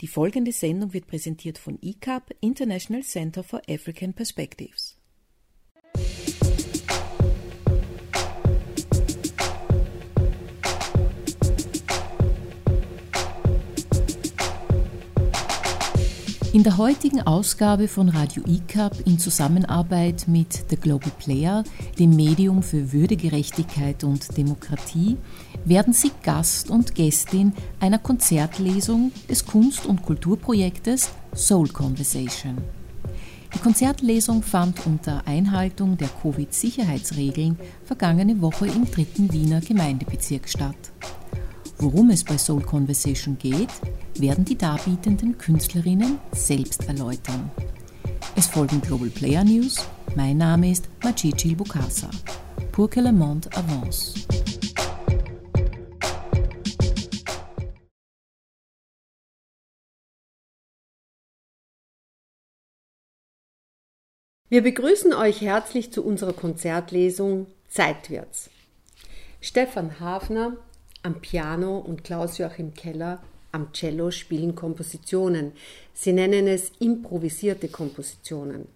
Die folgende Sendung wird präsentiert von ICAP, International Center for African Perspectives. In der heutigen Ausgabe von Radio ICAP in Zusammenarbeit mit The Global Player, dem Medium für Würdegerechtigkeit und Demokratie, werden Sie Gast und Gästin einer Konzertlesung des Kunst- und Kulturprojektes Soul Conversation. Die Konzertlesung fand unter Einhaltung der Covid-Sicherheitsregeln vergangene Woche im dritten Wiener Gemeindebezirk statt. Worum es bei Soul Conversation geht, werden die darbietenden Künstlerinnen selbst erläutern. Es folgen Global Player News. Mein Name ist Machichil Bukasa. Pour que le monde avance. Wir begrüßen euch herzlich zu unserer Konzertlesung Zeitwärts. Stefan Hafner am Piano und Klaus-Joachim Keller am Cello spielen Kompositionen. Sie nennen es improvisierte Kompositionen.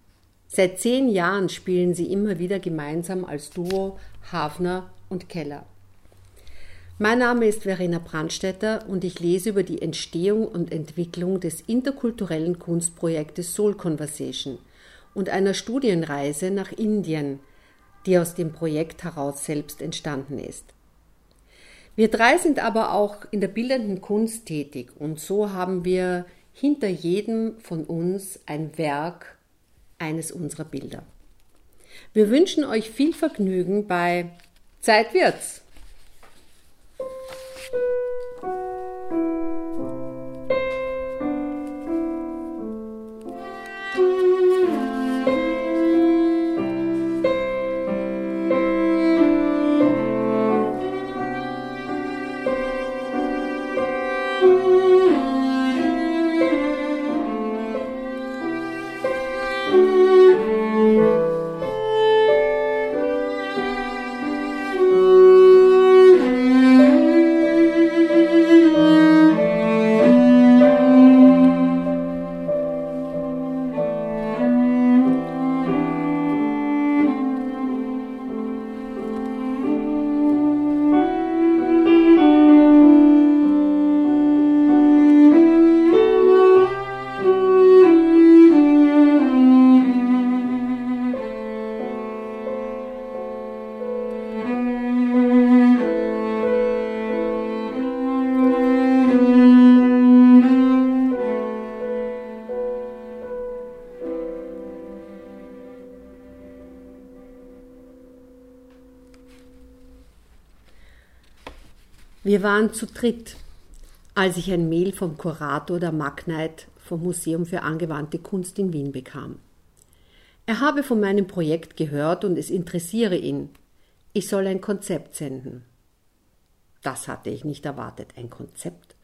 Seit zehn Jahren spielen sie immer wieder gemeinsam als Duo Hafner und Keller. Mein Name ist Verena Brandstetter und ich lese über die Entstehung und Entwicklung des interkulturellen Kunstprojektes Soul Conversation und einer Studienreise nach Indien, die aus dem Projekt heraus selbst entstanden ist. Wir drei sind aber auch in der bildenden Kunst tätig und so haben wir hinter jedem von uns ein Werk eines unserer Bilder. Wir wünschen euch viel Vergnügen bei Zeit wird's! Wir waren zu dritt, als ich ein Mail vom Kurator der Magnite vom Museum für angewandte Kunst in Wien bekam. Er habe von meinem Projekt gehört und es interessiere ihn. Ich soll ein Konzept senden. Das hatte ich nicht erwartet, ein Konzept.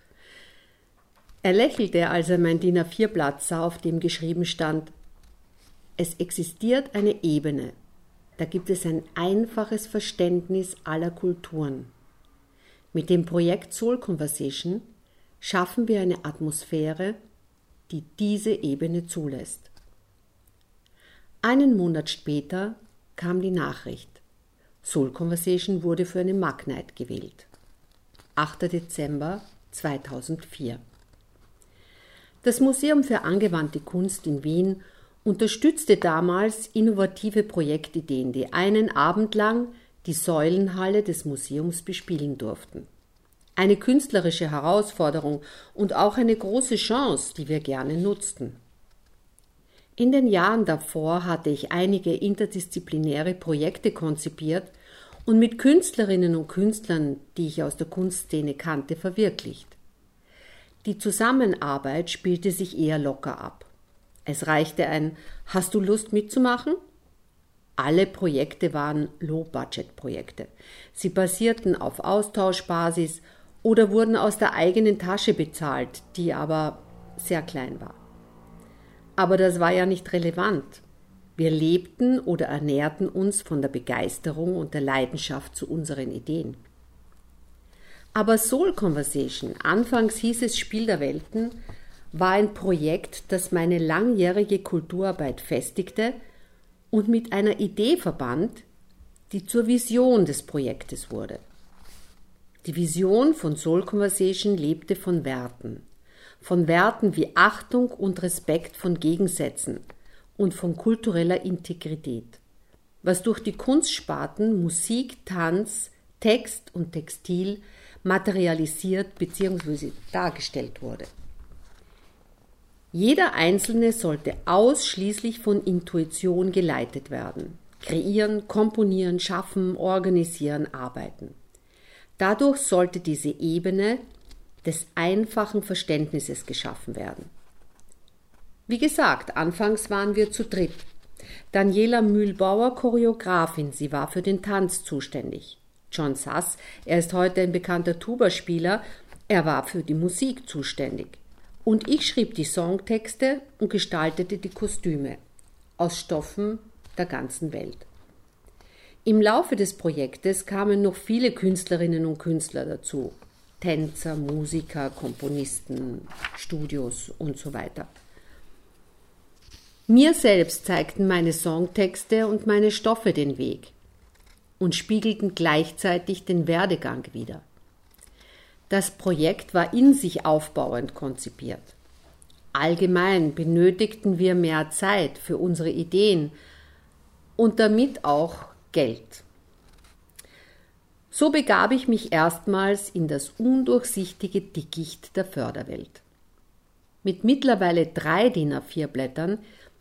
Er lächelte, als er mein DIN A4-Blatt sah, auf dem geschrieben stand Es existiert eine Ebene, da gibt es ein einfaches Verständnis aller Kulturen. Mit dem Projekt Soul Conversation schaffen wir eine Atmosphäre, die diese Ebene zulässt. Einen Monat später kam die Nachricht. Soul Conversation wurde für eine Magnite gewählt. 8. Dezember 2004. Das Museum für angewandte Kunst in Wien unterstützte damals innovative Projektideen, die einen Abend lang die Säulenhalle des Museums bespielen durften. Eine künstlerische Herausforderung und auch eine große Chance, die wir gerne nutzten. In den Jahren davor hatte ich einige interdisziplinäre Projekte konzipiert und mit Künstlerinnen und Künstlern, die ich aus der Kunstszene kannte, verwirklicht. Die Zusammenarbeit spielte sich eher locker ab. Es reichte ein Hast du Lust mitzumachen? Alle Projekte waren Low-Budget-Projekte. Sie basierten auf Austauschbasis oder wurden aus der eigenen Tasche bezahlt, die aber sehr klein war. Aber das war ja nicht relevant. Wir lebten oder ernährten uns von der Begeisterung und der Leidenschaft zu unseren Ideen. Aber Soul Conversation, anfangs hieß es Spiel der Welten, war ein Projekt, das meine langjährige Kulturarbeit festigte und mit einer Idee verband, die zur Vision des Projektes wurde. Die Vision von Soul Conversation lebte von Werten, von Werten wie Achtung und Respekt von Gegensätzen und von kultureller Integrität, was durch die Kunstsparten Musik, Tanz, Text und Textil materialisiert bzw. dargestellt wurde. Jeder Einzelne sollte ausschließlich von Intuition geleitet werden. Kreieren, komponieren, schaffen, organisieren, arbeiten. Dadurch sollte diese Ebene des einfachen Verständnisses geschaffen werden. Wie gesagt, anfangs waren wir zu dritt. Daniela Mühlbauer, Choreografin, sie war für den Tanz zuständig. John Sass, er ist heute ein bekannter Tuba-Spieler, er war für die Musik zuständig. Und ich schrieb die Songtexte und gestaltete die Kostüme aus Stoffen der ganzen Welt. Im Laufe des Projektes kamen noch viele Künstlerinnen und Künstler dazu. Tänzer, Musiker, Komponisten, Studios und so weiter. Mir selbst zeigten meine Songtexte und meine Stoffe den Weg und spiegelten gleichzeitig den Werdegang wider. Das Projekt war in sich aufbauend konzipiert. Allgemein benötigten wir mehr Zeit für unsere Ideen und damit auch Geld. So begab ich mich erstmals in das undurchsichtige Dickicht der Förderwelt. Mit mittlerweile drei DIN A4 Blättern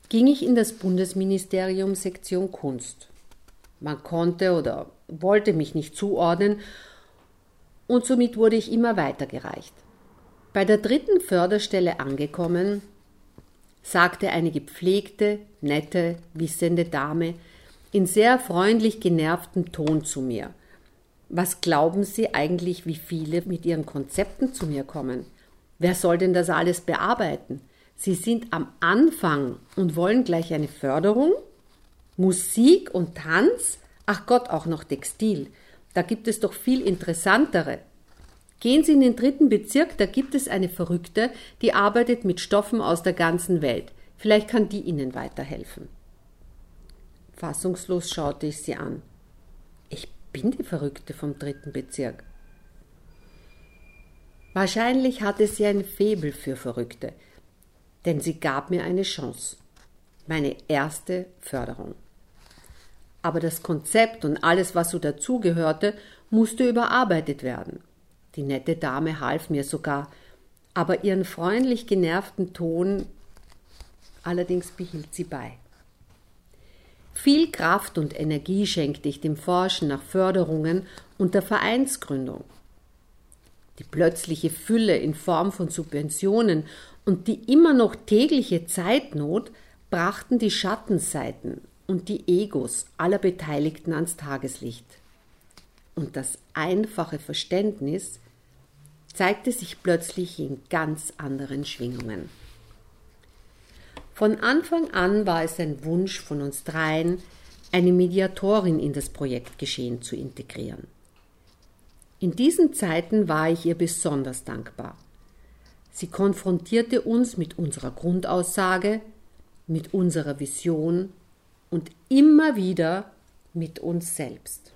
ging ich in das Bundesministerium Sektion Kunst. Man konnte oder wollte mich nicht zuordnen und somit wurde ich immer weitergereicht. Bei der dritten Förderstelle angekommen, sagte eine gepflegte, nette, wissende Dame in sehr freundlich genervtem Ton zu mir. Was glauben Sie eigentlich, wie viele mit ihren Konzepten zu mir kommen? Wer soll denn das alles bearbeiten? Sie sind am Anfang und wollen gleich eine Förderung? Musik und Tanz? Ach Gott, auch noch Textil. Da gibt es doch viel interessantere. Gehen Sie in den dritten Bezirk, da gibt es eine Verrückte, die arbeitet mit Stoffen aus der ganzen Welt. Vielleicht kann die Ihnen weiterhelfen. Fassungslos schaute ich sie an. Ich bin die Verrückte vom dritten Bezirk. Wahrscheinlich hatte sie ein Febel für Verrückte, denn sie gab mir eine Chance. Meine erste Förderung aber das Konzept und alles, was so dazugehörte, musste überarbeitet werden. Die nette Dame half mir sogar, aber ihren freundlich genervten Ton allerdings behielt sie bei. Viel Kraft und Energie schenkte ich dem Forschen nach Förderungen und der Vereinsgründung. Die plötzliche Fülle in Form von Subventionen und die immer noch tägliche Zeitnot brachten die Schattenseiten und die Egos aller Beteiligten ans Tageslicht. Und das einfache Verständnis zeigte sich plötzlich in ganz anderen Schwingungen. Von Anfang an war es ein Wunsch von uns dreien, eine Mediatorin in das Projektgeschehen zu integrieren. In diesen Zeiten war ich ihr besonders dankbar. Sie konfrontierte uns mit unserer Grundaussage, mit unserer Vision und immer wieder mit uns selbst.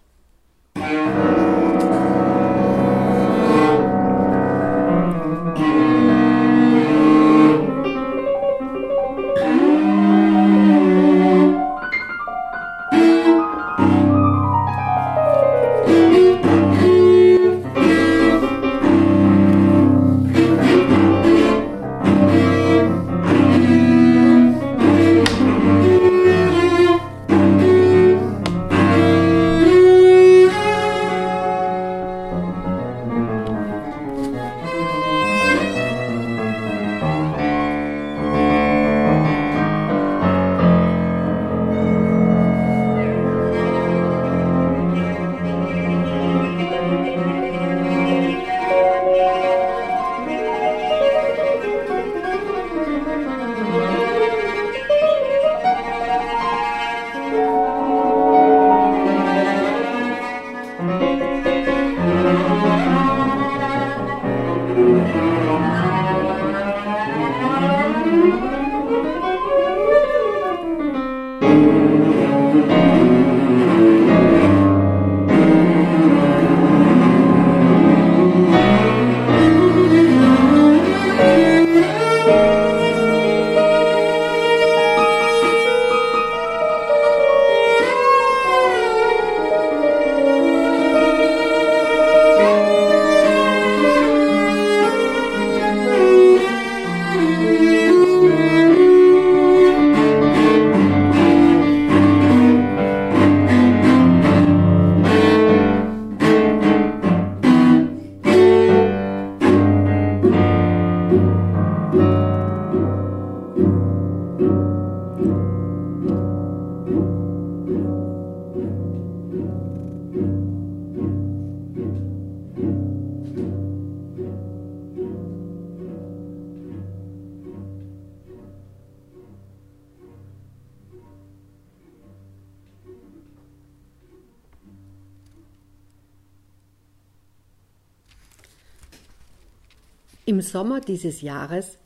Sommer dieses Jahres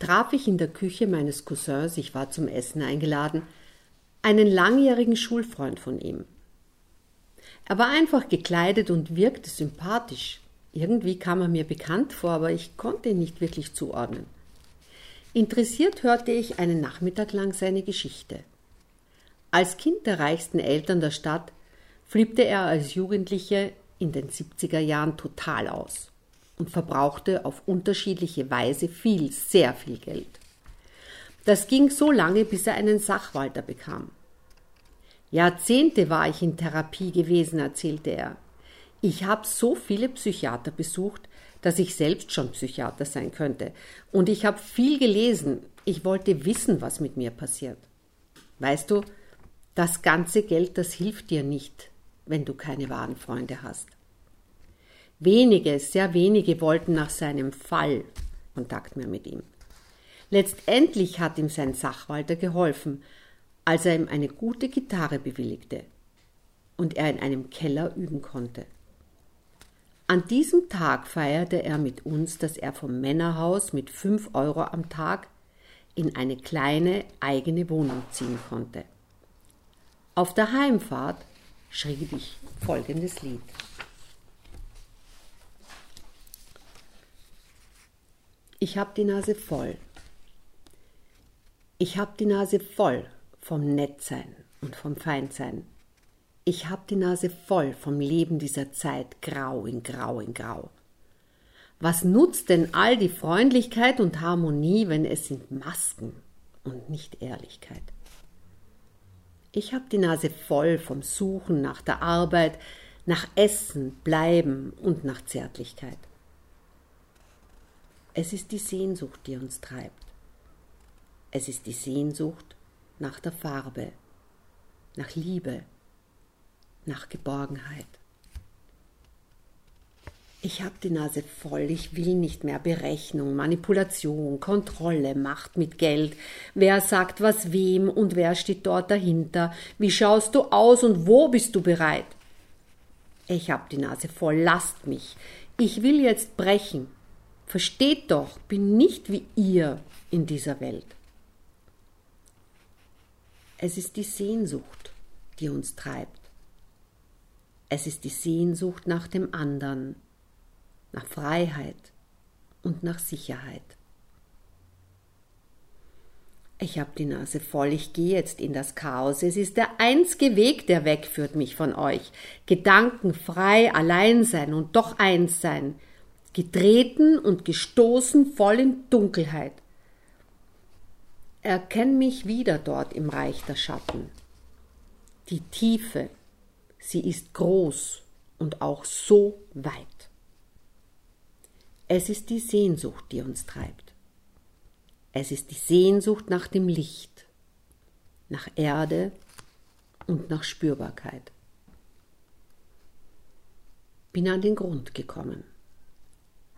traf ich in der Küche meines Cousins, ich war zum Essen eingeladen, einen langjährigen Schulfreund von ihm. Er war einfach gekleidet und wirkte sympathisch. Irgendwie kam er mir bekannt vor, aber ich konnte ihn nicht wirklich zuordnen. Interessiert hörte ich einen Nachmittag lang seine Geschichte. Als Kind der reichsten Eltern der Stadt flippte er als Jugendliche in den 70er Jahren total aus und verbrauchte auf unterschiedliche Weise viel, sehr viel Geld. Das ging so lange, bis er einen Sachwalter bekam. Jahrzehnte war ich in Therapie gewesen, erzählte er. Ich habe so viele Psychiater besucht, dass ich selbst schon Psychiater sein könnte. Und ich habe viel gelesen. Ich wollte wissen, was mit mir passiert. Weißt du, das ganze Geld, das hilft dir nicht, wenn du keine wahren Freunde hast. Wenige, sehr wenige wollten nach seinem Fall Kontakt mehr mit ihm. Letztendlich hat ihm sein Sachwalter geholfen, als er ihm eine gute Gitarre bewilligte und er in einem Keller üben konnte. An diesem Tag feierte er mit uns, dass er vom Männerhaus mit fünf Euro am Tag in eine kleine eigene Wohnung ziehen konnte. Auf der Heimfahrt schrieb ich folgendes Lied. Ich hab die Nase voll. Ich hab die Nase voll vom Nettsein und vom Feindsein. Ich hab die Nase voll vom Leben dieser Zeit, grau in grau in grau. Was nutzt denn all die Freundlichkeit und Harmonie, wenn es sind Masken und nicht Ehrlichkeit? Ich hab die Nase voll vom Suchen nach der Arbeit, nach Essen, Bleiben und nach Zärtlichkeit. Es ist die Sehnsucht, die uns treibt. Es ist die Sehnsucht nach der Farbe, nach Liebe, nach Geborgenheit. Ich habe die Nase voll, ich will nicht mehr Berechnung, Manipulation, Kontrolle, Macht mit Geld. Wer sagt was wem und wer steht dort dahinter? Wie schaust du aus und wo bist du bereit? Ich habe die Nase voll, lasst mich. Ich will jetzt brechen, Versteht doch, bin nicht wie ihr in dieser Welt. Es ist die Sehnsucht, die uns treibt. Es ist die Sehnsucht nach dem anderen, nach Freiheit und nach Sicherheit. Ich habe die Nase voll, ich gehe jetzt in das Chaos. Es ist der einzige Weg, der wegführt mich von euch. Gedanken frei, allein sein und doch eins sein getreten und gestoßen voll in Dunkelheit. Erkenn mich wieder dort im Reich der Schatten. Die Tiefe, sie ist groß und auch so weit. Es ist die Sehnsucht, die uns treibt. Es ist die Sehnsucht nach dem Licht, nach Erde und nach Spürbarkeit. Bin an den Grund gekommen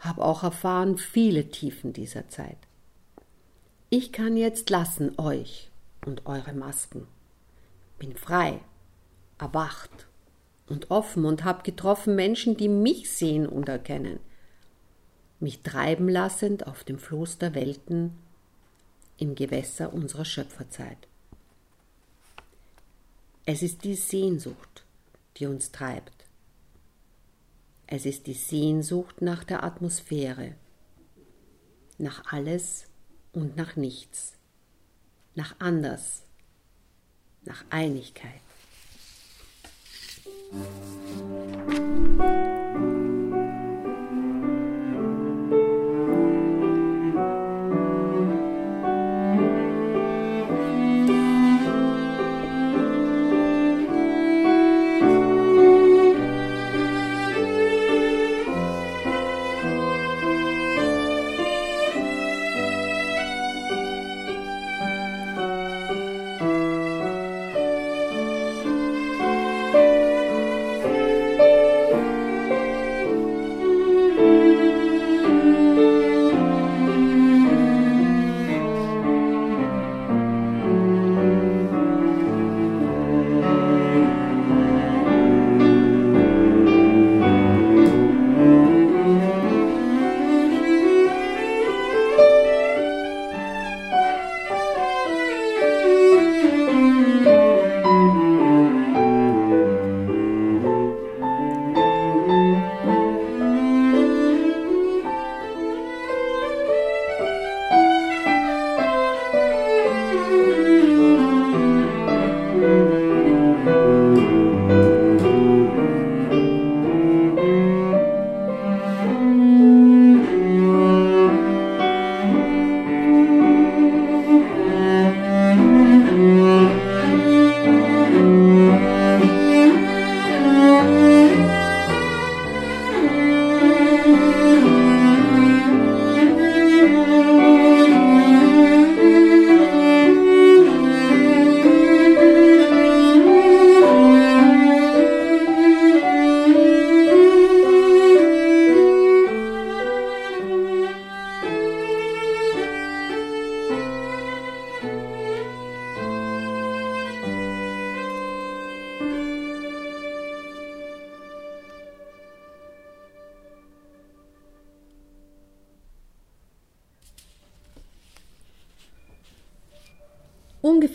habe auch erfahren viele Tiefen dieser Zeit. Ich kann jetzt lassen euch und eure Masken. Bin frei, erwacht und offen und habe getroffen Menschen, die mich sehen und erkennen. Mich treiben lassend auf dem Floß der Welten im Gewässer unserer Schöpferzeit. Es ist die Sehnsucht, die uns treibt es ist die Sehnsucht nach der Atmosphäre, nach alles und nach nichts, nach anders, nach Einigkeit.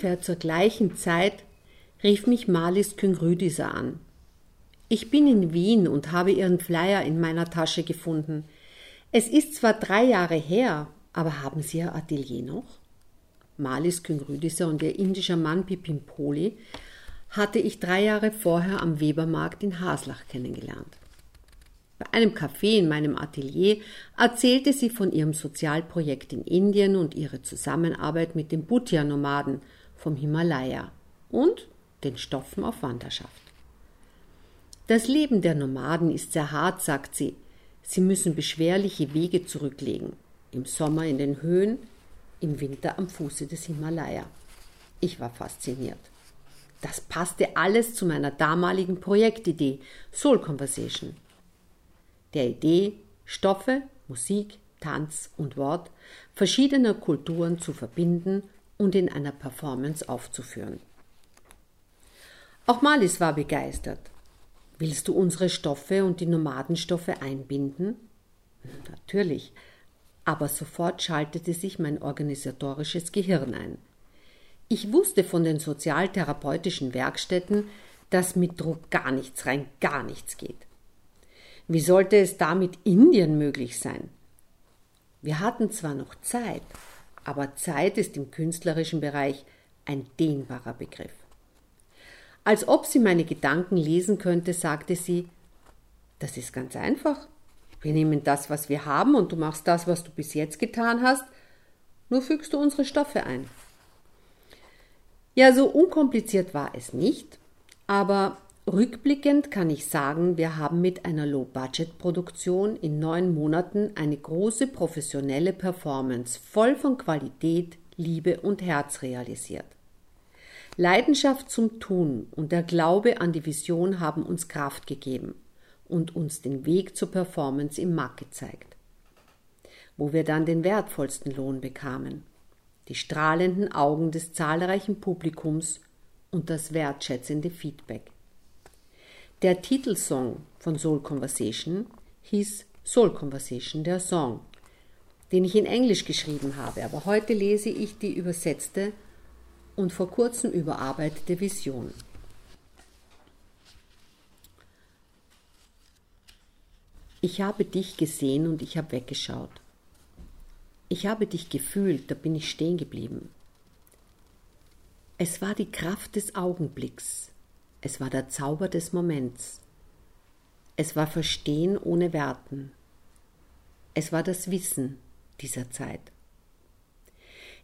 Ungefähr zur gleichen Zeit rief mich Marlies Küngrüdiser an. Ich bin in Wien und habe ihren Flyer in meiner Tasche gefunden. Es ist zwar drei Jahre her, aber haben Sie Ihr Atelier noch? Marlies Küngrüdiser und ihr indischer Mann Pipimpoli hatte ich drei Jahre vorher am Webermarkt in Haslach kennengelernt. Bei einem Café in meinem Atelier erzählte sie von ihrem Sozialprojekt in Indien und ihre Zusammenarbeit mit den Bhutia-Nomaden vom Himalaya und den Stoffen auf Wanderschaft. Das Leben der Nomaden ist sehr hart, sagt sie. Sie müssen beschwerliche Wege zurücklegen. Im Sommer in den Höhen, im Winter am Fuße des Himalaya. Ich war fasziniert. Das passte alles zu meiner damaligen Projektidee Soul Conversation der Idee, Stoffe, Musik, Tanz und Wort verschiedener Kulturen zu verbinden und in einer Performance aufzuführen. Auch Malis war begeistert. Willst du unsere Stoffe und die Nomadenstoffe einbinden? Natürlich, aber sofort schaltete sich mein organisatorisches Gehirn ein. Ich wusste von den sozialtherapeutischen Werkstätten, dass mit Druck gar nichts rein gar nichts geht. Wie sollte es da mit Indien möglich sein? Wir hatten zwar noch Zeit, aber Zeit ist im künstlerischen Bereich ein dehnbarer Begriff. Als ob sie meine Gedanken lesen könnte, sagte sie, das ist ganz einfach. Wir nehmen das, was wir haben, und du machst das, was du bis jetzt getan hast, nur fügst du unsere Stoffe ein. Ja, so unkompliziert war es nicht, aber Rückblickend kann ich sagen, wir haben mit einer Low-Budget-Produktion in neun Monaten eine große professionelle Performance voll von Qualität, Liebe und Herz realisiert. Leidenschaft zum Tun und der Glaube an die Vision haben uns Kraft gegeben und uns den Weg zur Performance im Markt gezeigt. Wo wir dann den wertvollsten Lohn bekamen. Die strahlenden Augen des zahlreichen Publikums und das wertschätzende Feedback. Der Titelsong von Soul Conversation hieß Soul Conversation, der Song, den ich in Englisch geschrieben habe, aber heute lese ich die übersetzte und vor kurzem überarbeitete Vision. Ich habe dich gesehen und ich habe weggeschaut. Ich habe dich gefühlt, da bin ich stehen geblieben. Es war die Kraft des Augenblicks, es war der Zauber des Moments. Es war Verstehen ohne Werten. Es war das Wissen dieser Zeit.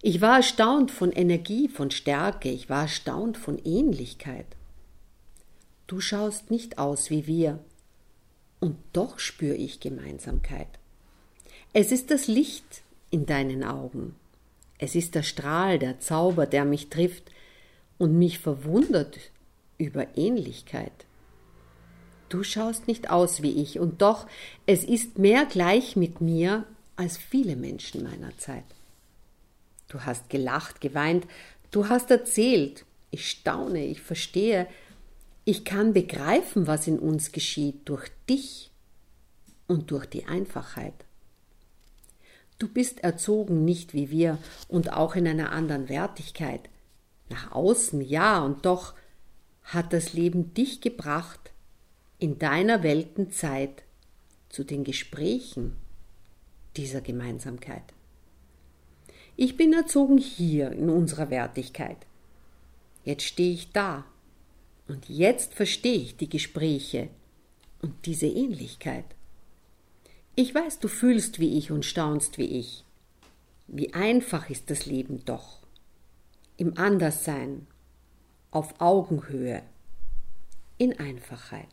Ich war erstaunt von Energie, von Stärke, ich war erstaunt von Ähnlichkeit. Du schaust nicht aus wie wir, und doch spüre ich Gemeinsamkeit. Es ist das Licht in deinen Augen. Es ist der Strahl, der Zauber, der mich trifft und mich verwundert über Ähnlichkeit. Du schaust nicht aus wie ich, und doch, es ist mehr gleich mit mir als viele Menschen meiner Zeit. Du hast gelacht, geweint, du hast erzählt, ich staune, ich verstehe, ich kann begreifen, was in uns geschieht durch dich und durch die Einfachheit. Du bist erzogen nicht wie wir und auch in einer anderen Wertigkeit. Nach außen ja, und doch hat das Leben dich gebracht in deiner Weltenzeit zu den Gesprächen dieser Gemeinsamkeit. Ich bin erzogen hier in unserer Wertigkeit. Jetzt stehe ich da und jetzt verstehe ich die Gespräche und diese Ähnlichkeit. Ich weiß, du fühlst wie ich und staunst wie ich. Wie einfach ist das Leben doch. Im Anderssein auf Augenhöhe, in Einfachheit.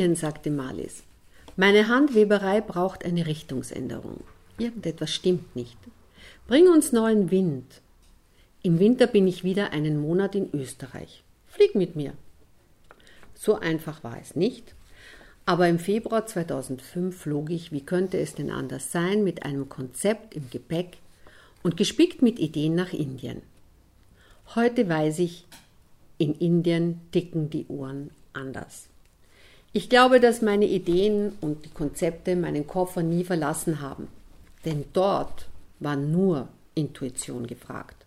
Indien, sagte Malis. Meine Handweberei braucht eine Richtungsänderung. Irgendetwas stimmt nicht. Bring uns neuen Wind. Im Winter bin ich wieder einen Monat in Österreich. Flieg mit mir. So einfach war es nicht. Aber im Februar 2005 flog ich, wie könnte es denn anders sein, mit einem Konzept im Gepäck und gespickt mit Ideen nach Indien. Heute weiß ich, in Indien ticken die Uhren anders. Ich glaube, dass meine Ideen und die Konzepte meinen Koffer nie verlassen haben, denn dort war nur Intuition gefragt.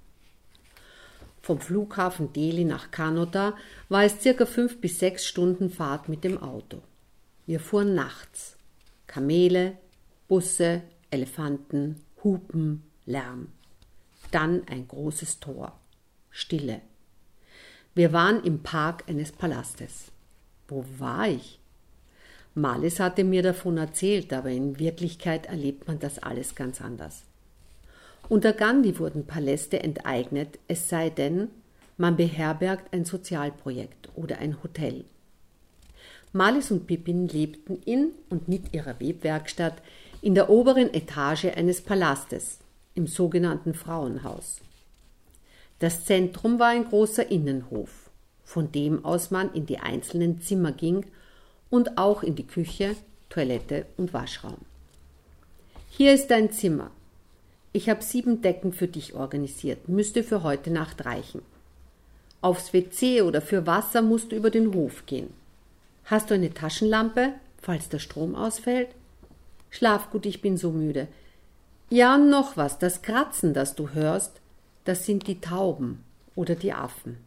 Vom Flughafen Delhi nach Kanota war es circa fünf bis sechs Stunden Fahrt mit dem Auto. Wir fuhren nachts. Kamele, Busse, Elefanten, Hupen, Lärm. Dann ein großes Tor. Stille. Wir waren im Park eines Palastes. Wo war ich? Malis hatte mir davon erzählt, aber in Wirklichkeit erlebt man das alles ganz anders. Unter Gandhi wurden Paläste enteignet, es sei denn, man beherbergt ein Sozialprojekt oder ein Hotel. Malis und Pippin lebten in und mit ihrer Webwerkstatt in der oberen Etage eines Palastes, im sogenannten Frauenhaus. Das Zentrum war ein großer Innenhof, von dem aus man in die einzelnen Zimmer ging und auch in die Küche, Toilette und Waschraum. Hier ist dein Zimmer. Ich habe sieben Decken für dich organisiert, müsste für heute Nacht reichen. Aufs WC oder für Wasser musst du über den Hof gehen. Hast du eine Taschenlampe, falls der Strom ausfällt? Schlaf gut, ich bin so müde. Ja, und noch was, das Kratzen, das du hörst, das sind die Tauben oder die Affen.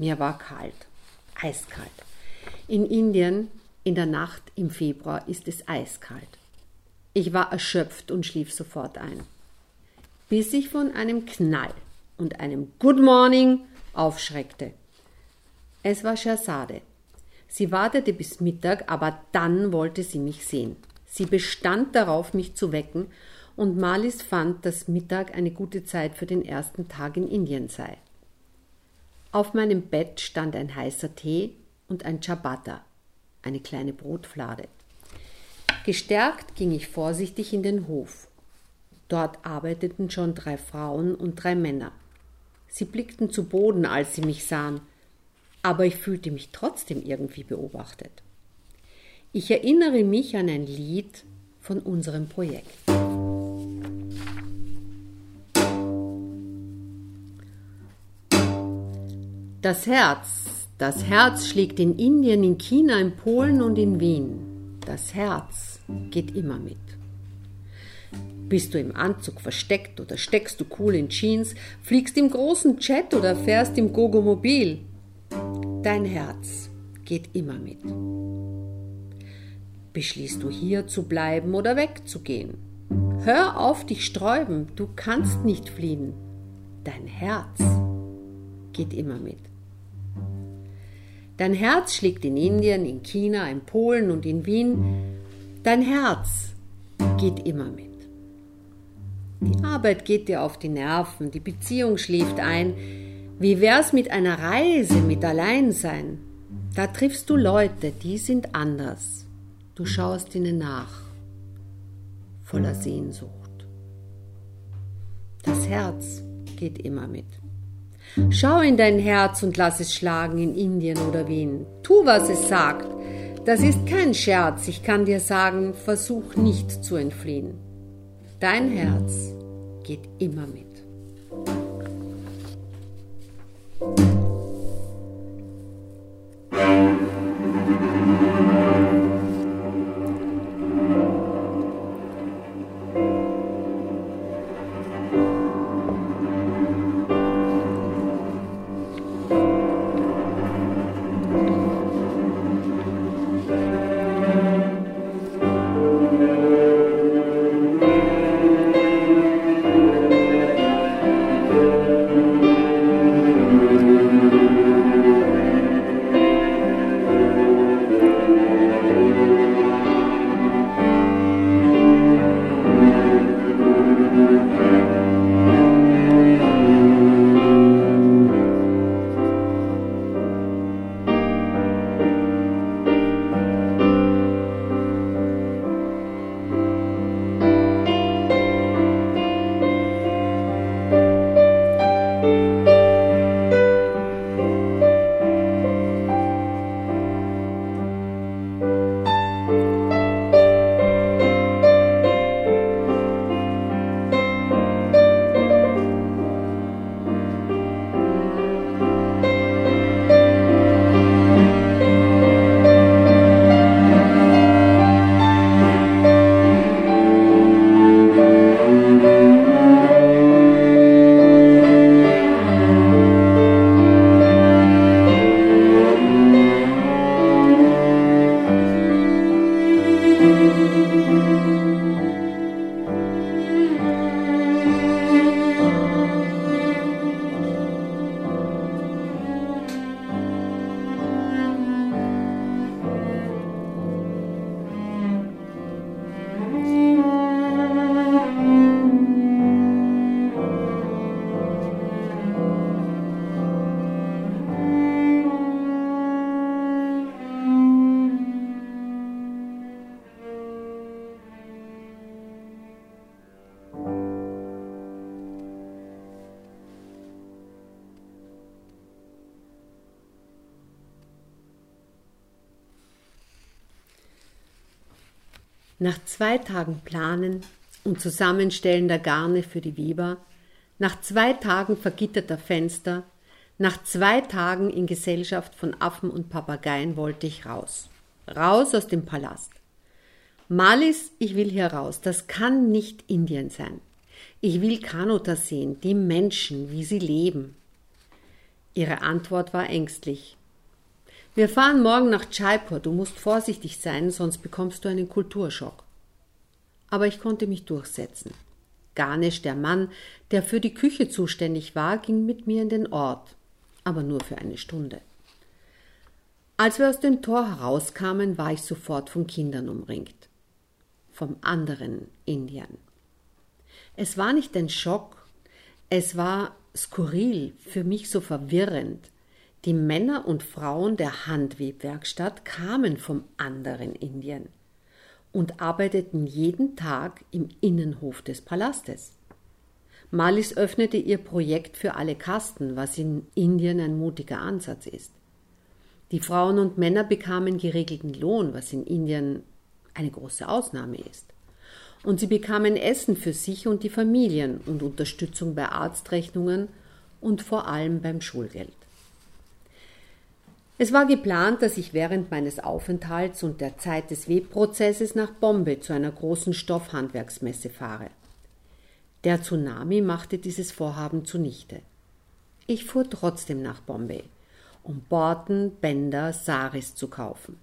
Mir war kalt, eiskalt. In Indien in der Nacht im Februar ist es eiskalt. Ich war erschöpft und schlief sofort ein, bis ich von einem Knall und einem Good Morning aufschreckte. Es war Scherzade. Sie wartete bis Mittag, aber dann wollte sie mich sehen. Sie bestand darauf, mich zu wecken, und Malis fand, dass Mittag eine gute Zeit für den ersten Tag in Indien sei. Auf meinem Bett stand ein heißer Tee und ein Ciabatta, eine kleine Brotflade. Gestärkt ging ich vorsichtig in den Hof. Dort arbeiteten schon drei Frauen und drei Männer. Sie blickten zu Boden, als sie mich sahen aber ich fühlte mich trotzdem irgendwie beobachtet. Ich erinnere mich an ein Lied von unserem Projekt. Das Herz, das Herz schlägt in Indien, in China, in Polen und in Wien. Das Herz geht immer mit. Bist du im Anzug versteckt oder steckst du cool in Jeans, fliegst im großen Jet oder fährst im Gogomobil? Dein Herz geht immer mit. Beschließt du hier zu bleiben oder wegzugehen? Hör auf dich sträuben, du kannst nicht fliehen. Dein Herz geht immer mit. Dein Herz schlägt in Indien, in China, in Polen und in Wien. Dein Herz geht immer mit. Die Arbeit geht dir auf die Nerven, die Beziehung schläft ein, wie wär's mit einer Reise, mit Alleinsein? Da triffst du Leute, die sind anders. Du schaust ihnen nach, voller Sehnsucht. Das Herz geht immer mit. Schau in dein Herz und lass es schlagen in Indien oder Wien. Tu, was es sagt. Das ist kein Scherz, ich kann dir sagen, versuch nicht zu entfliehen. Dein Herz geht immer mit. Nach zwei Tagen Planen und Zusammenstellen der Garne für die Weber, nach zwei Tagen vergitterter Fenster, nach zwei Tagen in Gesellschaft von Affen und Papageien wollte ich raus. Raus aus dem Palast. Malis, ich will hier raus. Das kann nicht Indien sein. Ich will Kanota sehen, die Menschen, wie sie leben. Ihre Antwort war ängstlich. Wir fahren morgen nach Jaipur. Du musst vorsichtig sein, sonst bekommst du einen Kulturschock. Aber ich konnte mich durchsetzen. Ganesh, der Mann, der für die Küche zuständig war, ging mit mir in den Ort, aber nur für eine Stunde. Als wir aus dem Tor herauskamen, war ich sofort von Kindern umringt. Vom anderen Indien. Es war nicht ein Schock, es war skurril, für mich so verwirrend. Die Männer und Frauen der Handwebwerkstatt kamen vom anderen Indien und arbeiteten jeden Tag im Innenhof des Palastes. Malis öffnete ihr Projekt für alle Kasten, was in Indien ein mutiger Ansatz ist. Die Frauen und Männer bekamen geregelten Lohn, was in Indien eine große Ausnahme ist. Und sie bekamen Essen für sich und die Familien und Unterstützung bei Arztrechnungen und vor allem beim Schulgeld. Es war geplant, dass ich während meines Aufenthalts und der Zeit des Webprozesses nach Bombay zu einer großen Stoffhandwerksmesse fahre. Der Tsunami machte dieses Vorhaben zunichte. Ich fuhr trotzdem nach Bombay, um Borten, Bänder, Saris zu kaufen.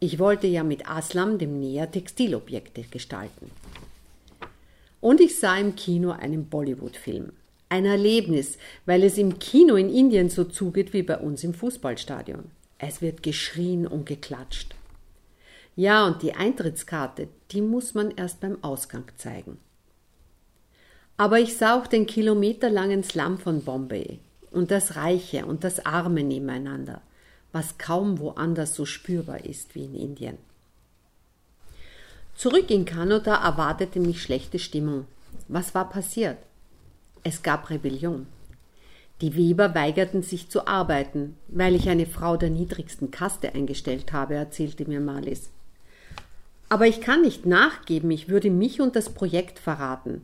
Ich wollte ja mit Aslam, dem Näher, Textilobjekte gestalten. Und ich sah im Kino einen Bollywood-Film. Ein Erlebnis, weil es im Kino in Indien so zugeht wie bei uns im Fußballstadion. Es wird geschrien und geklatscht. Ja, und die Eintrittskarte, die muss man erst beim Ausgang zeigen. Aber ich sah auch den kilometerlangen Slum von Bombay und das Reiche und das Arme nebeneinander, was kaum woanders so spürbar ist wie in Indien. Zurück in Kanada erwartete mich schlechte Stimmung. Was war passiert? Es gab Rebellion. Die Weber weigerten sich zu arbeiten, weil ich eine Frau der niedrigsten Kaste eingestellt habe, erzählte mir Marlies. Aber ich kann nicht nachgeben, ich würde mich und das Projekt verraten.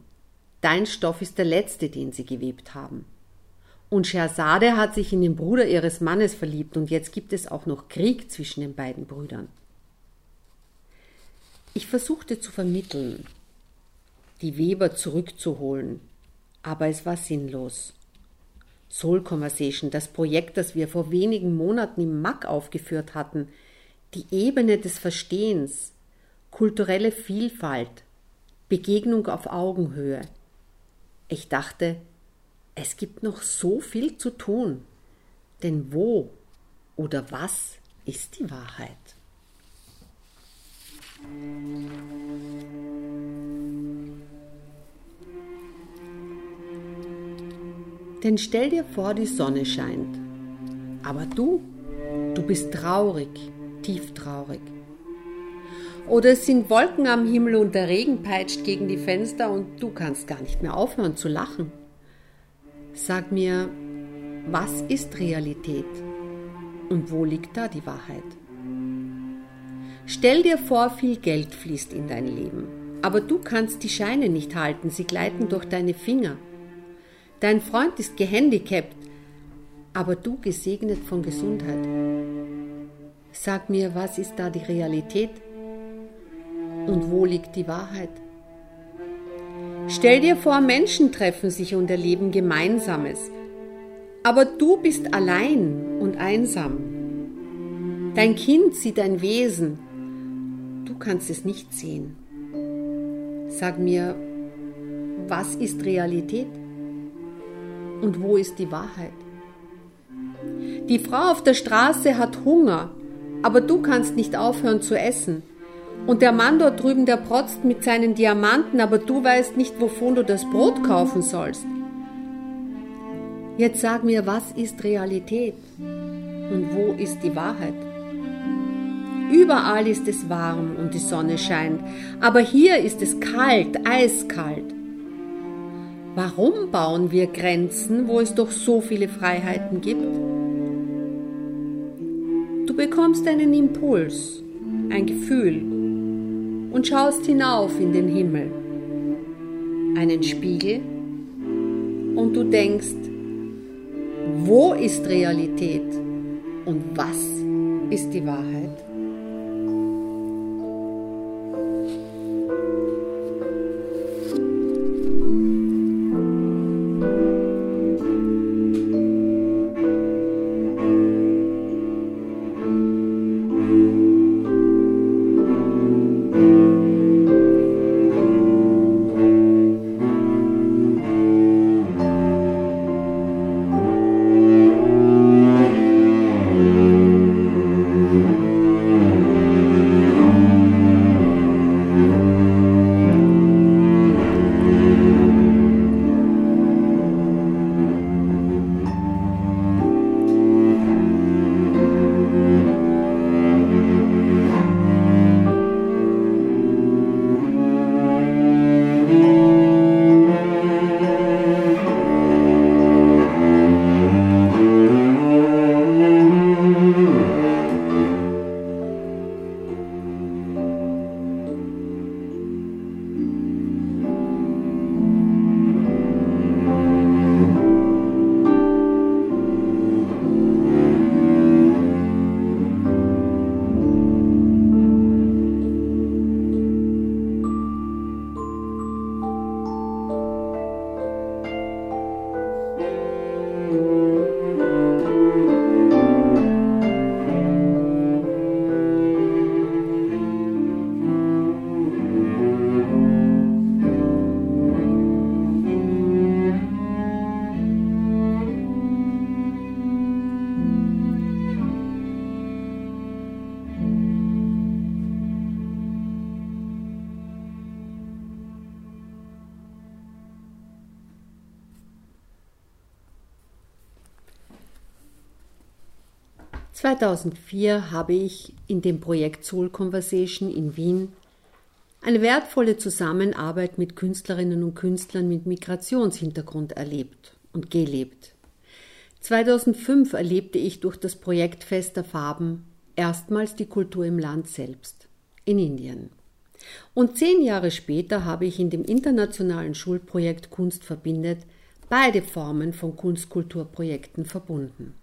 Dein Stoff ist der letzte, den sie gewebt haben. Und Schehersade hat sich in den Bruder ihres Mannes verliebt und jetzt gibt es auch noch Krieg zwischen den beiden Brüdern. Ich versuchte zu vermitteln, die Weber zurückzuholen, aber es war sinnlos. Soul Conversation, das Projekt, das wir vor wenigen Monaten im MAC aufgeführt hatten, die Ebene des Verstehens, kulturelle Vielfalt, Begegnung auf Augenhöhe. Ich dachte, es gibt noch so viel zu tun. Denn wo oder was ist die Wahrheit? Denn stell dir vor, die Sonne scheint. Aber du, du bist traurig, tief traurig. Oder es sind Wolken am Himmel und der Regen peitscht gegen die Fenster und du kannst gar nicht mehr aufhören zu lachen. Sag mir, was ist Realität und wo liegt da die Wahrheit? Stell dir vor, viel Geld fließt in dein Leben, aber du kannst die Scheine nicht halten, sie gleiten durch deine Finger. Dein Freund ist gehandicapt, aber du gesegnet von Gesundheit. Sag mir, was ist da die Realität? Und wo liegt die Wahrheit? Stell dir vor, Menschen treffen sich und erleben Gemeinsames. Aber du bist allein und einsam. Dein Kind sieht ein Wesen. Du kannst es nicht sehen. Sag mir, was ist Realität? Und wo ist die Wahrheit? Die Frau auf der Straße hat Hunger, aber du kannst nicht aufhören zu essen. Und der Mann dort drüben, der protzt mit seinen Diamanten, aber du weißt nicht, wovon du das Brot kaufen sollst. Jetzt sag mir, was ist Realität und wo ist die Wahrheit? Überall ist es warm und die Sonne scheint, aber hier ist es kalt, eiskalt. Warum bauen wir Grenzen, wo es doch so viele Freiheiten gibt? Du bekommst einen Impuls, ein Gefühl. und schaust hinauf in den Himmel. Einen Spiegel und du denkst, wo ist Realität und was ist die Wahrheit? 2004 habe ich in dem Projekt Soul Conversation in Wien eine wertvolle Zusammenarbeit mit Künstlerinnen und Künstlern mit Migrationshintergrund erlebt und gelebt. 2005 erlebte ich durch das Projekt Fest der Farben erstmals die Kultur im Land selbst, in Indien. Und zehn Jahre später habe ich in dem internationalen Schulprojekt Kunst verbindet beide Formen von Kunstkulturprojekten verbunden.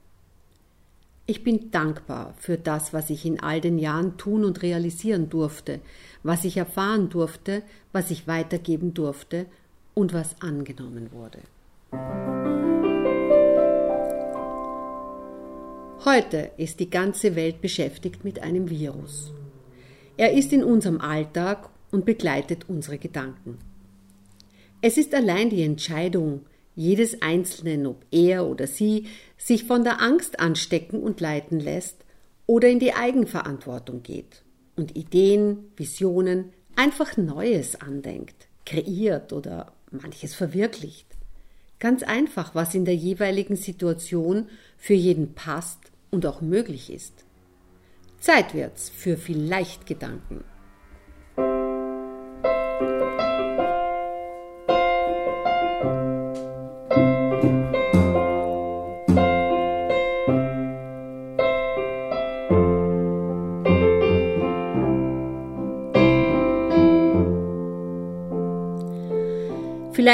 Ich bin dankbar für das, was ich in all den Jahren tun und realisieren durfte, was ich erfahren durfte, was ich weitergeben durfte und was angenommen wurde. Heute ist die ganze Welt beschäftigt mit einem Virus. Er ist in unserem Alltag und begleitet unsere Gedanken. Es ist allein die Entscheidung, jedes Einzelnen, ob er oder sie sich von der Angst anstecken und leiten lässt oder in die Eigenverantwortung geht und Ideen, Visionen, einfach Neues andenkt, kreiert oder manches verwirklicht. Ganz einfach, was in der jeweiligen Situation für jeden passt und auch möglich ist. Zeit wird's für vielleicht Gedanken.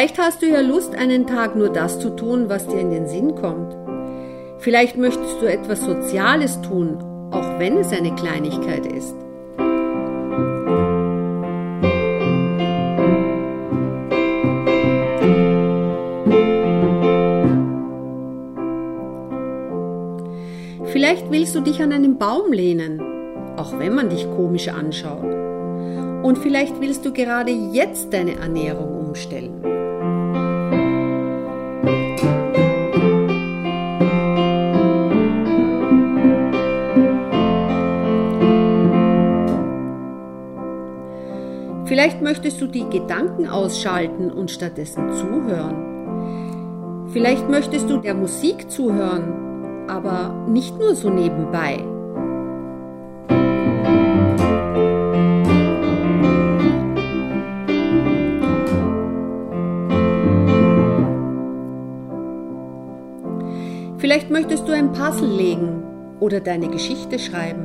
Vielleicht hast du ja Lust, einen Tag nur das zu tun, was dir in den Sinn kommt. Vielleicht möchtest du etwas Soziales tun, auch wenn es eine Kleinigkeit ist. Vielleicht willst du dich an einen Baum lehnen, auch wenn man dich komisch anschaut. Und vielleicht willst du gerade jetzt deine Ernährung umstellen. Möchtest du die Gedanken ausschalten und stattdessen zuhören. Vielleicht möchtest du der Musik zuhören, aber nicht nur so nebenbei. Vielleicht möchtest du ein Puzzle legen oder deine Geschichte schreiben.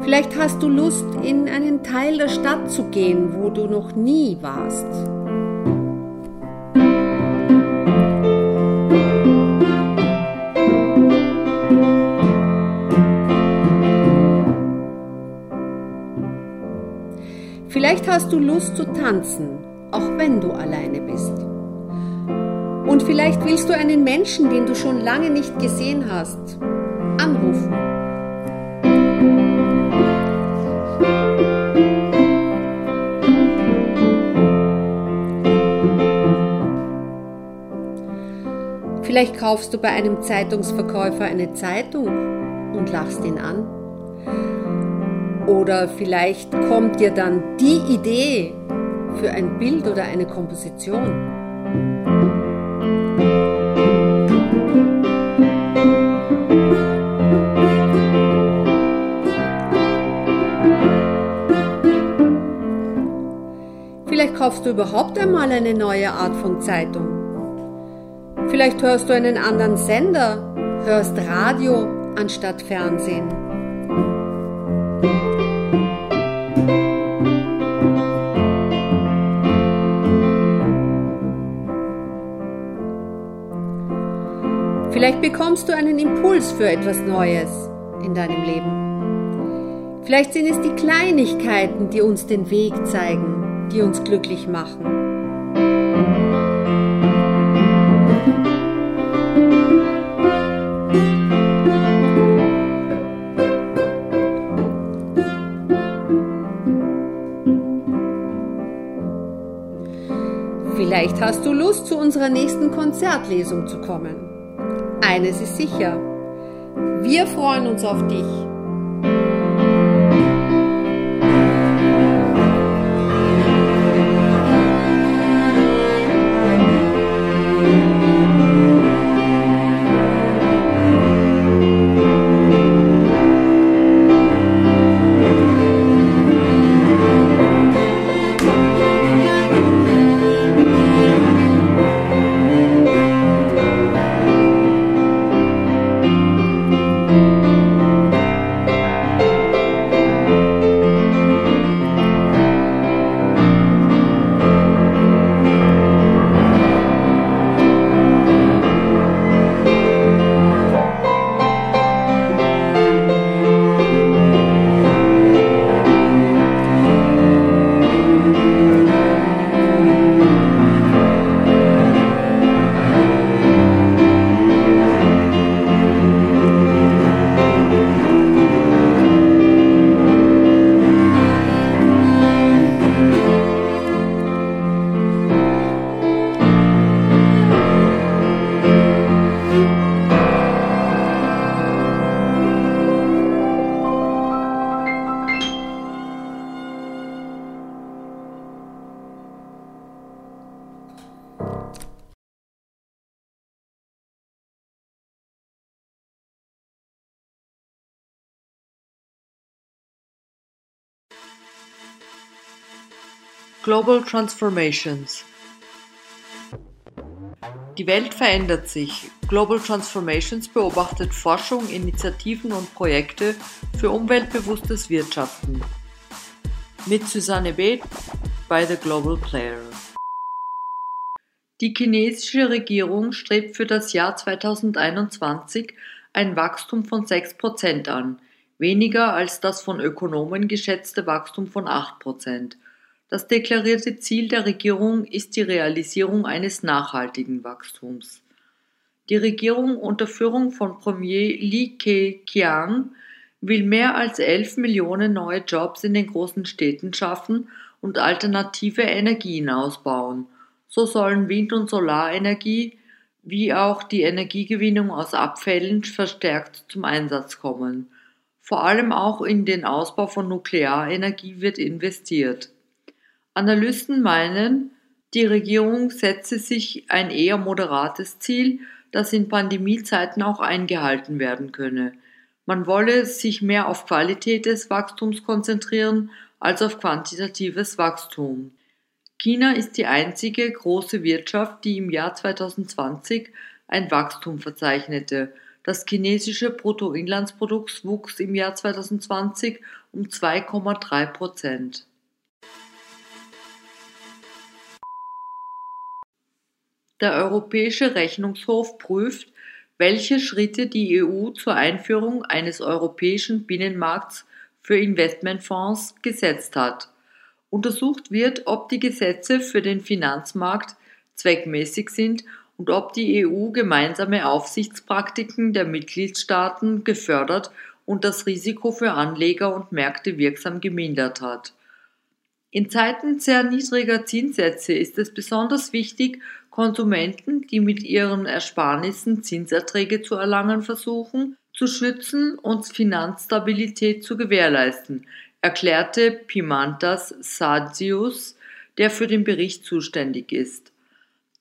Vielleicht hast du Lust, in einen Teil der Stadt zu gehen, wo du noch nie warst. Vielleicht hast du Lust zu tanzen, auch wenn du alleine bist. Und vielleicht willst du einen Menschen, den du schon lange nicht gesehen hast, Vielleicht kaufst du bei einem Zeitungsverkäufer eine Zeitung und lachst ihn an. Oder vielleicht kommt dir dann die Idee für ein Bild oder eine Komposition. Vielleicht kaufst du überhaupt einmal eine neue Art von Zeitung. Vielleicht hörst du einen anderen Sender, hörst Radio anstatt Fernsehen. Vielleicht bekommst du einen Impuls für etwas Neues in deinem Leben. Vielleicht sind es die Kleinigkeiten, die uns den Weg zeigen, die uns glücklich machen. Vielleicht hast du Lust, zu unserer nächsten Konzertlesung zu kommen. Eines ist sicher, wir freuen uns auf dich. Global Transformations Die Welt verändert sich. Global Transformations beobachtet Forschung, Initiativen und Projekte für umweltbewusstes Wirtschaften. Mit Susanne Beth bei The Global Player. Die chinesische Regierung strebt für das Jahr 2021 ein Wachstum von 6% an, weniger als das von Ökonomen geschätzte Wachstum von 8%. Das deklarierte Ziel der Regierung ist die Realisierung eines nachhaltigen Wachstums. Die Regierung unter Führung von Premier Li Keqiang will mehr als 11 Millionen neue Jobs in den großen Städten schaffen und alternative Energien ausbauen. So sollen Wind- und Solarenergie wie auch die Energiegewinnung aus Abfällen verstärkt zum Einsatz kommen. Vor allem auch in den Ausbau von Nuklearenergie wird investiert. Analysten meinen, die Regierung setze sich ein eher moderates Ziel, das in Pandemiezeiten auch eingehalten werden könne. Man wolle sich mehr auf Qualität des Wachstums konzentrieren als auf quantitatives Wachstum. China ist die einzige große Wirtschaft, die im Jahr 2020 ein Wachstum verzeichnete. Das chinesische Bruttoinlandsprodukt wuchs im Jahr 2020 um 2,3 Prozent. Der Europäische Rechnungshof prüft, welche Schritte die EU zur Einführung eines europäischen Binnenmarkts für Investmentfonds gesetzt hat. Untersucht wird, ob die Gesetze für den Finanzmarkt zweckmäßig sind und ob die EU gemeinsame Aufsichtspraktiken der Mitgliedstaaten gefördert und das Risiko für Anleger und Märkte wirksam gemindert hat. In Zeiten sehr niedriger Zinssätze ist es besonders wichtig, Konsumenten, die mit ihren Ersparnissen Zinserträge zu erlangen versuchen, zu schützen und Finanzstabilität zu gewährleisten, erklärte Pimantas Sadius, der für den Bericht zuständig ist.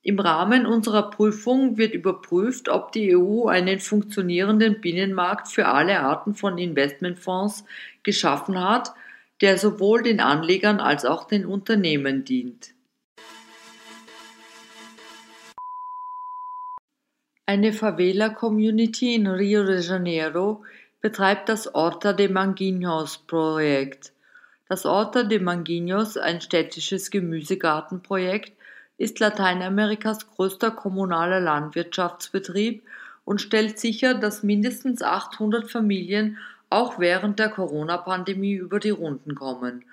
Im Rahmen unserer Prüfung wird überprüft, ob die EU einen funktionierenden Binnenmarkt für alle Arten von Investmentfonds geschaffen hat, der sowohl den Anlegern als auch den Unternehmen dient. Eine Favela-Community in Rio de Janeiro betreibt das Horta de Manguinhos-Projekt. Das Horta de Manguinhos, ein städtisches Gemüsegartenprojekt, ist Lateinamerikas größter kommunaler Landwirtschaftsbetrieb und stellt sicher, dass mindestens 800 Familien auch während der Corona-Pandemie über die Runden kommen.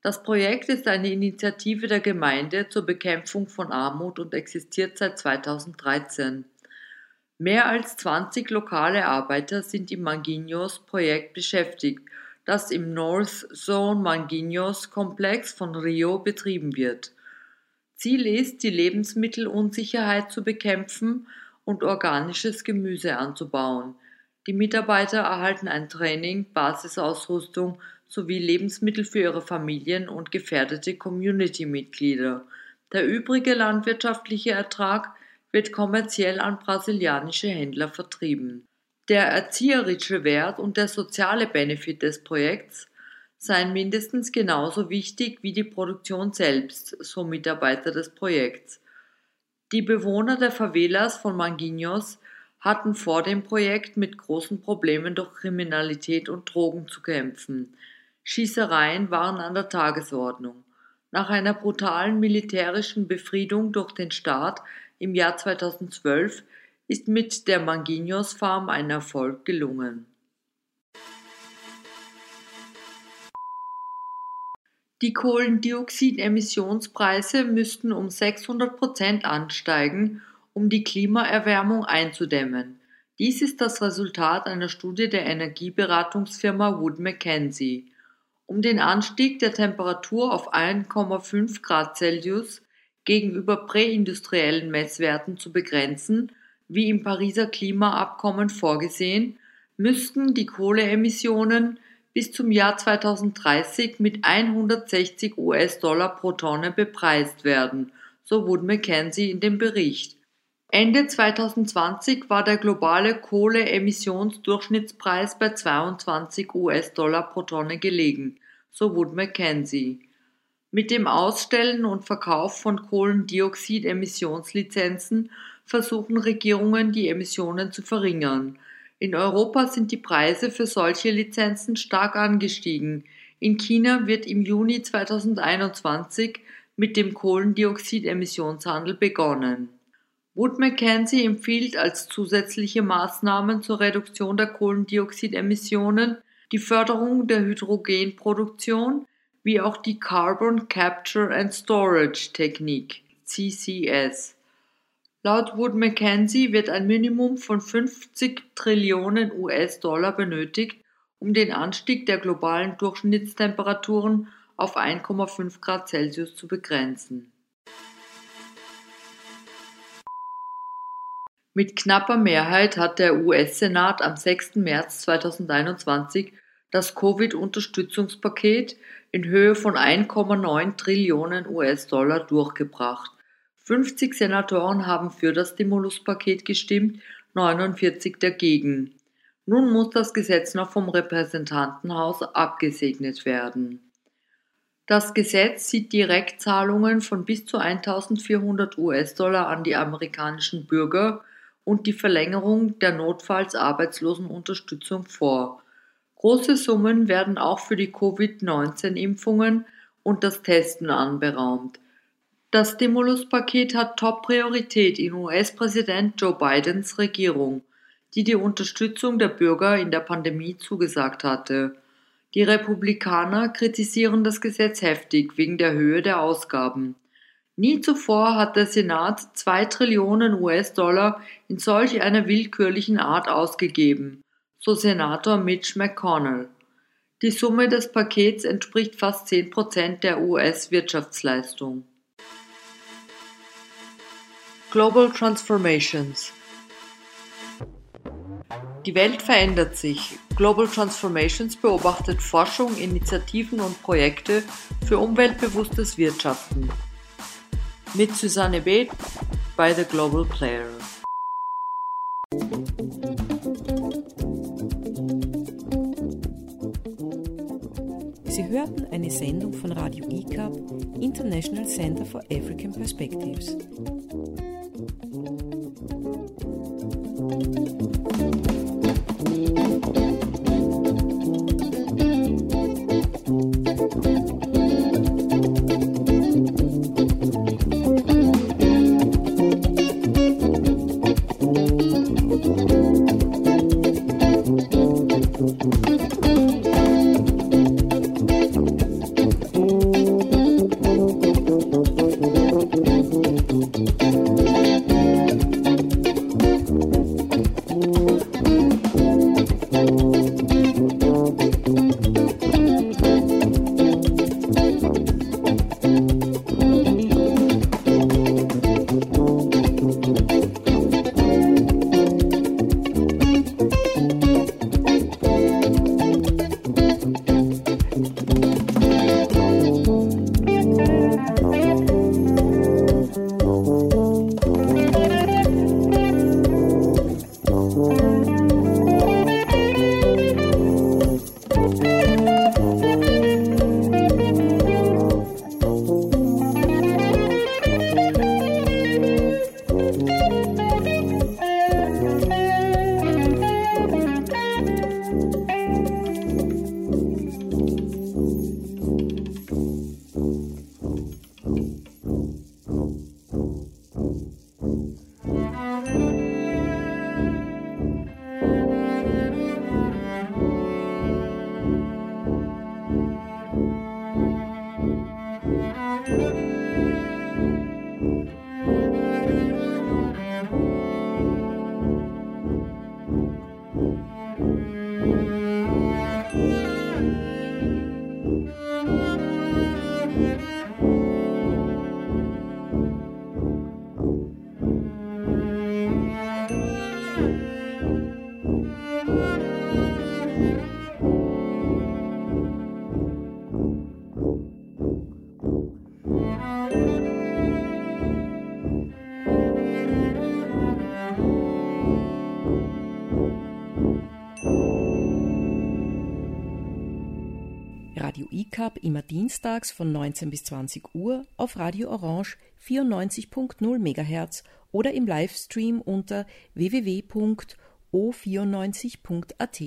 Das Projekt ist eine Initiative der Gemeinde zur Bekämpfung von Armut und existiert seit 2013. Mehr als 20 lokale Arbeiter sind im Manguinhos-Projekt beschäftigt, das im North Zone Manguinhos-Komplex von Rio betrieben wird. Ziel ist, die Lebensmittelunsicherheit zu bekämpfen und organisches Gemüse anzubauen. Die Mitarbeiter erhalten ein Training, Basisausrüstung sowie Lebensmittel für ihre Familien und gefährdete Community-Mitglieder. Der übrige landwirtschaftliche Ertrag wird kommerziell an brasilianische Händler vertrieben. Der erzieherische Wert und der soziale Benefit des Projekts seien mindestens genauso wichtig wie die Produktion selbst, so Mitarbeiter des Projekts. Die Bewohner der Favelas von Manguinhos hatten vor dem Projekt mit großen Problemen durch Kriminalität und Drogen zu kämpfen. Schießereien waren an der Tagesordnung. Nach einer brutalen militärischen Befriedung durch den Staat im Jahr 2012 ist mit der Manguinhos Farm ein Erfolg gelungen. Die Kohlendioxidemissionspreise müssten um 600 Prozent ansteigen, um die Klimaerwärmung einzudämmen. Dies ist das Resultat einer Studie der Energieberatungsfirma Wood Mackenzie. Um den Anstieg der Temperatur auf 1,5 Grad Celsius gegenüber präindustriellen Messwerten zu begrenzen, wie im Pariser Klimaabkommen vorgesehen, müssten die Kohleemissionen bis zum Jahr 2030 mit 160 US-Dollar pro Tonne bepreist werden, so Wood Mackenzie in dem Bericht. Ende 2020 war der globale Kohleemissionsdurchschnittspreis bei 22 US-Dollar pro Tonne gelegen, so Wood Mackenzie. Mit dem Ausstellen und Verkauf von Kohlendioxidemissionslizenzen versuchen Regierungen, die Emissionen zu verringern. In Europa sind die Preise für solche Lizenzen stark angestiegen. In China wird im Juni 2021 mit dem Kohlendioxidemissionshandel begonnen. Wood Mackenzie empfiehlt als zusätzliche Maßnahmen zur Reduktion der Kohlendioxidemissionen die Förderung der Hydrogenproduktion, wie auch die Carbon Capture and Storage Technik CCS. Laut Wood Mackenzie wird ein Minimum von 50 Trillionen US-Dollar benötigt, um den Anstieg der globalen Durchschnittstemperaturen auf 1,5 Grad Celsius zu begrenzen. Mit knapper Mehrheit hat der US-Senat am 6. März 2021 das Covid-Unterstützungspaket in Höhe von 1,9 Trillionen US-Dollar durchgebracht. 50 Senatoren haben für das Stimuluspaket gestimmt, 49 dagegen. Nun muss das Gesetz noch vom Repräsentantenhaus abgesegnet werden. Das Gesetz sieht Direktzahlungen von bis zu 1400 US-Dollar an die amerikanischen Bürger und die Verlängerung der Notfallsarbeitslosenunterstützung vor. Große Summen werden auch für die Covid-19-Impfungen und das Testen anberaumt. Das Stimuluspaket hat Top-Priorität in US-Präsident Joe Bidens Regierung, die die Unterstützung der Bürger in der Pandemie zugesagt hatte. Die Republikaner kritisieren das Gesetz heftig wegen der Höhe der Ausgaben. Nie zuvor hat der Senat zwei Trillionen US-Dollar in solch einer willkürlichen Art ausgegeben, so Senator Mitch McConnell. Die Summe des Pakets entspricht fast 10 Prozent der US-Wirtschaftsleistung. Global Transformations die Welt verändert sich. Global Transformations beobachtet Forschung, Initiativen und Projekte für umweltbewusstes Wirtschaften. Mit Susanne Beth bei The Global Player. Hörten eine Sendung von Radio ICAP, International Center for African Perspectives. ICAP immer dienstags von 19 bis 20 Uhr auf Radio Orange 94.0 MHz oder im Livestream unter www.o94.at.